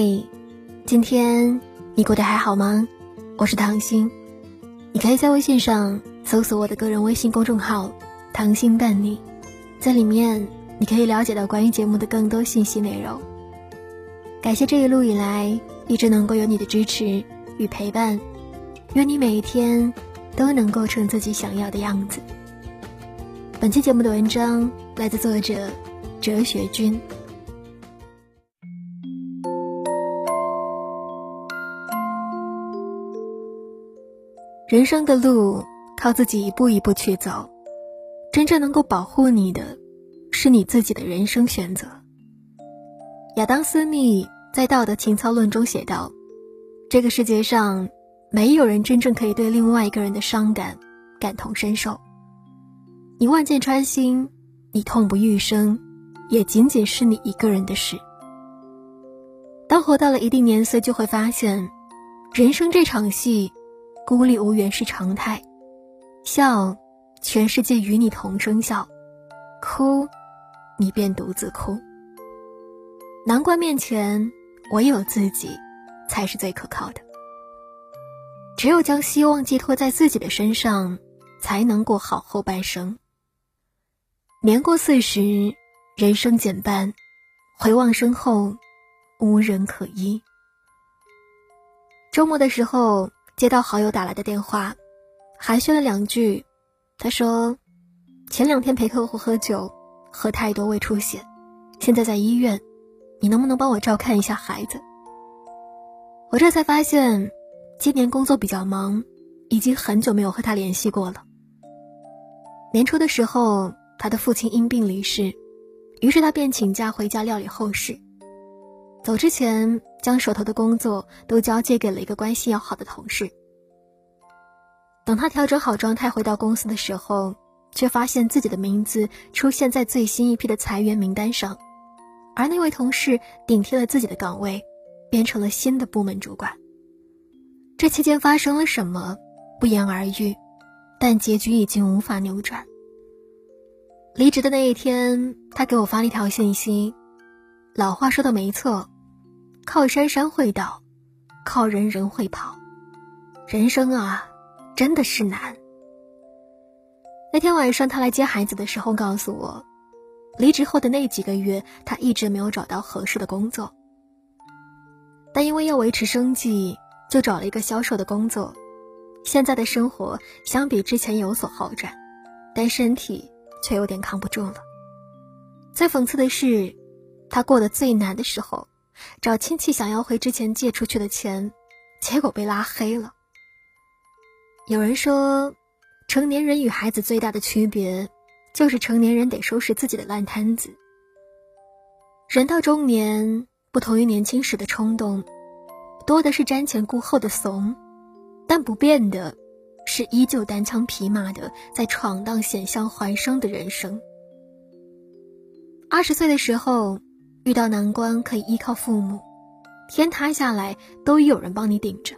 嘿，今天你过得还好吗？我是唐心，你可以在微信上搜索我的个人微信公众号“唐心伴你”，在里面你可以了解到关于节目的更多信息内容。感谢这一路以来一直能够有你的支持与陪伴，愿你每一天都能够成自己想要的样子。本期节目的文章来自作者哲学君。人生的路靠自己一步一步去走，真正能够保护你的，是你自己的人生选择。亚当·斯密在《道德情操论》中写道：“这个世界上，没有人真正可以对另外一个人的伤感感同身受。你万箭穿心，你痛不欲生，也仅仅是你一个人的事。当活到了一定年岁，就会发现，人生这场戏。”孤立无援是常态，笑，全世界与你同声笑；哭，你便独自哭。难关面前，唯有自己才是最可靠的。只有将希望寄托在自己的身上，才能过好后半生。年过四十，人生减半，回望身后，无人可依。周末的时候。接到好友打来的电话，寒暄了两句，他说：“前两天陪客户喝酒，喝太多胃出血，现在在医院，你能不能帮我照看一下孩子？”我这才发现，今年工作比较忙，已经很久没有和他联系过了。年初的时候，他的父亲因病离世，于是他便请假回家料理后事。走之前，将手头的工作都交接给了一个关系要好的同事。等他调整好状态回到公司的时候，却发现自己的名字出现在最新一批的裁员名单上，而那位同事顶替了自己的岗位，变成了新的部门主管。这期间发生了什么，不言而喻，但结局已经无法扭转。离职的那一天，他给我发了一条信息。老话说的没错，靠山山会倒，靠人人会跑。人生啊，真的是难。那天晚上他来接孩子的时候，告诉我，离职后的那几个月，他一直没有找到合适的工作。但因为要维持生计，就找了一个销售的工作。现在的生活相比之前有所好转，但身体却有点扛不住了。最讽刺的是。他过得最难的时候，找亲戚想要回之前借出去的钱，结果被拉黑了。有人说，成年人与孩子最大的区别，就是成年人得收拾自己的烂摊子。人到中年，不同于年轻时的冲动，多的是瞻前顾后的怂，但不变的，是依旧单枪匹马的在闯荡险象环生的人生。二十岁的时候。遇到难关可以依靠父母，天塌下来都有人帮你顶着。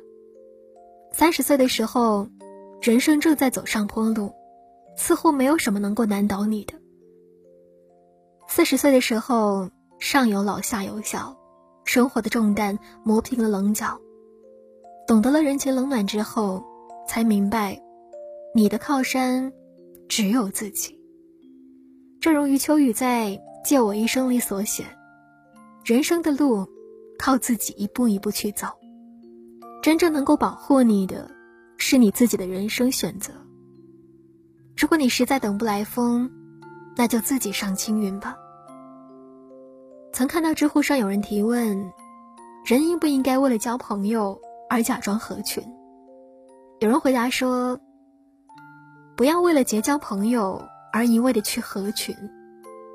三十岁的时候，人生正在走上坡路，似乎没有什么能够难倒你的。四十岁的时候，上有老下有小，生活的重担磨平了棱角，懂得了人情冷暖之后，才明白，你的靠山只有自己。正如余秋雨在《借我一生》里所写。人生的路，靠自己一步一步去走。真正能够保护你的，是你自己的人生选择。如果你实在等不来风，那就自己上青云吧。曾看到知乎上有人提问：人应不应该为了交朋友而假装合群？有人回答说：不要为了结交朋友而一味的去合群，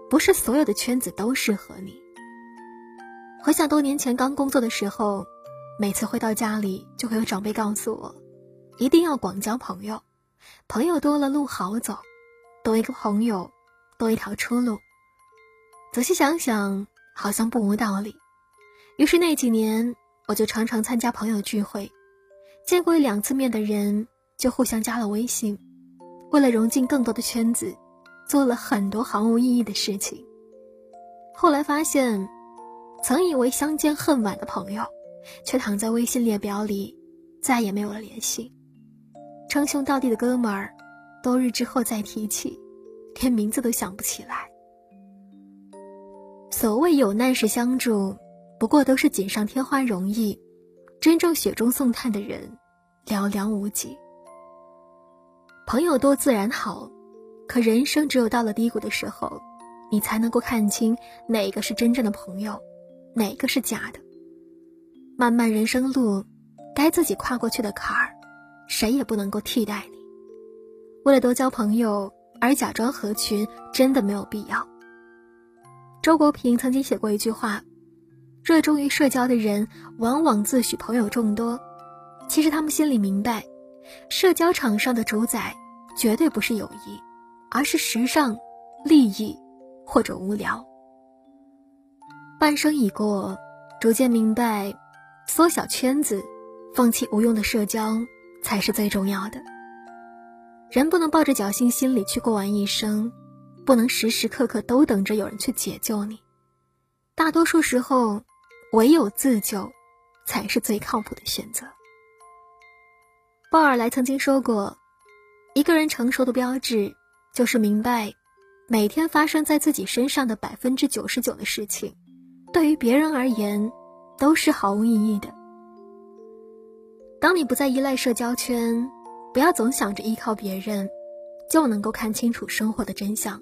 不是所有的圈子都适合你。回想多年前刚工作的时候，每次回到家里，就会有长辈告诉我，一定要广交朋友，朋友多了路好走，多一个朋友，多一条出路。仔细想想，好像不无道理。于是那几年，我就常常参加朋友聚会，见过一两次面的人就互相加了微信，为了融进更多的圈子，做了很多毫无意义的事情。后来发现。曾以为相见恨晚的朋友，却躺在微信列表里，再也没有了联系。称兄道弟的哥们儿，多日之后再提起，连名字都想不起来。所谓有难时相助，不过都是锦上添花容易，真正雪中送炭的人，寥寥无几。朋友多自然好，可人生只有到了低谷的时候，你才能够看清哪个是真正的朋友，哪个是假的。漫漫人生路，该自己跨过去的坎儿，谁也不能够替代你。为了多交朋友而假装合群，真的没有必要。周国平曾经写过一句话：“热衷于社交的人，往往自诩朋友众多，其实他们心里明白。”社交场上的主宰，绝对不是友谊，而是时尚、利益或者无聊。半生已过，逐渐明白，缩小圈子，放弃无用的社交，才是最重要的。人不能抱着侥幸心理去过完一生，不能时时刻刻都等着有人去解救你。大多数时候，唯有自救，才是最靠谱的选择。鲍尔莱曾经说过：“一个人成熟的标志，就是明白，每天发生在自己身上的百分之九十九的事情，对于别人而言，都是毫无意义的。当你不再依赖社交圈，不要总想着依靠别人，就能够看清楚生活的真相，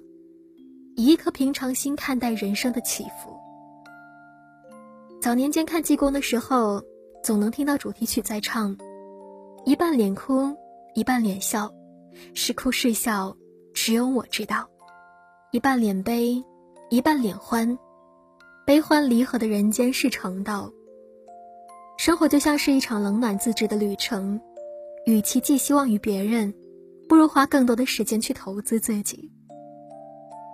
以一颗平常心看待人生的起伏。早年间看济公的时候，总能听到主题曲在唱。”一半脸哭，一半脸笑，是哭是笑，只有我知道。一半脸悲，一半脸欢，悲欢离合的人间是成道。生活就像是一场冷暖自知的旅程，与其寄希望于别人，不如花更多的时间去投资自己。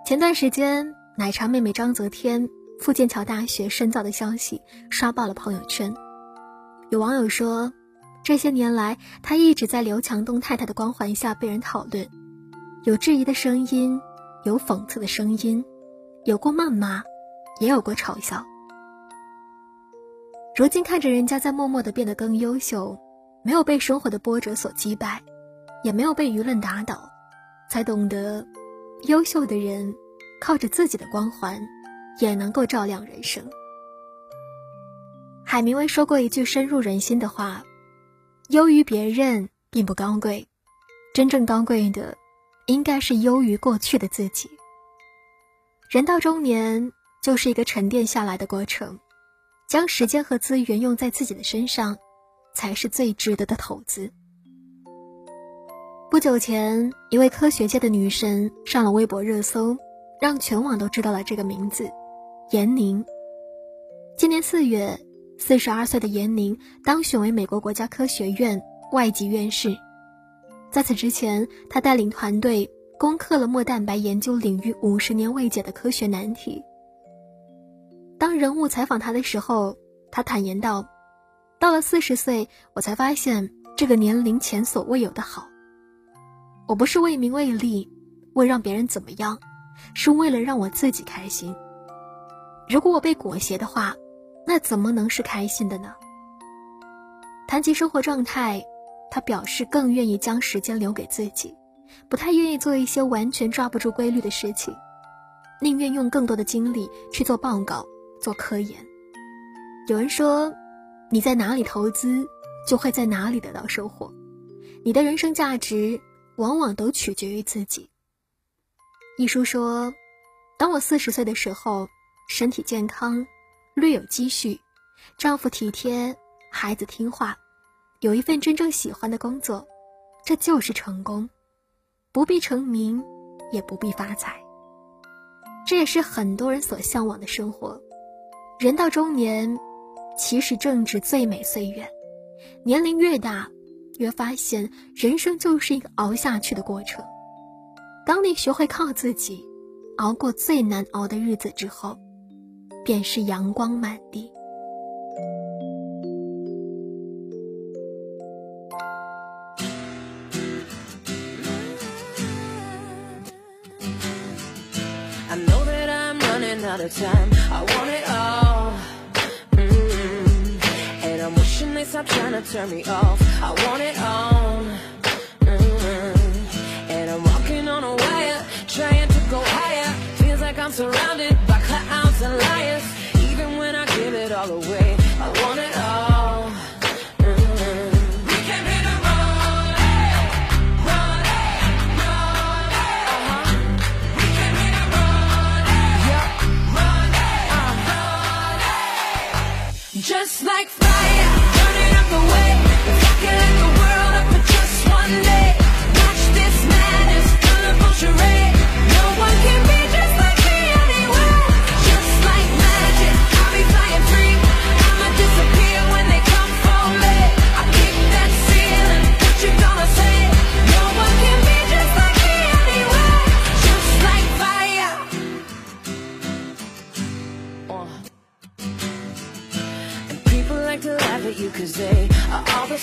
前段时间，奶茶妹妹张泽天赴剑桥大学深造的消息刷爆了朋友圈，有网友说。这些年来，他一直在刘强东太太的光环下被人讨论，有质疑的声音，有讽刺的声音，有过谩骂，也有过嘲笑。如今看着人家在默默的变得更优秀，没有被生活的波折所击败，也没有被舆论打倒，才懂得，优秀的人靠着自己的光环，也能够照亮人生。海明威说过一句深入人心的话。优于别人并不高贵，真正高贵的，应该是优于过去的自己。人到中年，就是一个沉淀下来的过程，将时间和资源用在自己的身上，才是最值得的投资。不久前，一位科学界的女神上了微博热搜，让全网都知道了这个名字——闫宁。今年四月。四十二岁的闫宁当选为美国国家科学院外籍院士，在此之前，他带领团队攻克了末蛋白研究领域五十年未解的科学难题。当人物采访他的时候，他坦言道：“到了四十岁，我才发现这个年龄前所未有的好。我不是为名为利，为让别人怎么样，是为了让我自己开心。如果我被裹挟的话。”那怎么能是开心的呢？谈及生活状态，他表示更愿意将时间留给自己，不太愿意做一些完全抓不住规律的事情，宁愿用更多的精力去做报告、做科研。有人说，你在哪里投资，就会在哪里得到收获。你的人生价值，往往都取决于自己。一书说，当我四十岁的时候，身体健康。略有积蓄，丈夫体贴，孩子听话，有一份真正喜欢的工作，这就是成功。不必成名，也不必发财。这也是很多人所向往的生活。人到中年，其实正值最美岁月。年龄越大，越发现人生就是一个熬下去的过程。当你学会靠自己，熬过最难熬的日子之后。便是阳光满地。I know that I'm running out of time. I want it stop trying to turn me off. I want it all. Mm-hmm. And I'm walking on a wire, trying to go higher. Feels like I'm surrounded by clouds and liars. Even when I give it all away, I want it all. Mm-hmm. Run, run, run, uh-huh. We came here to run, yeah, run, uh-huh. Just like fire, charade.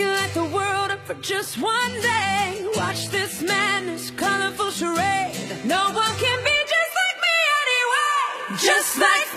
looking at the world for just one day. Watch this madness, colorful charade. No one can be just like me anyway. Just like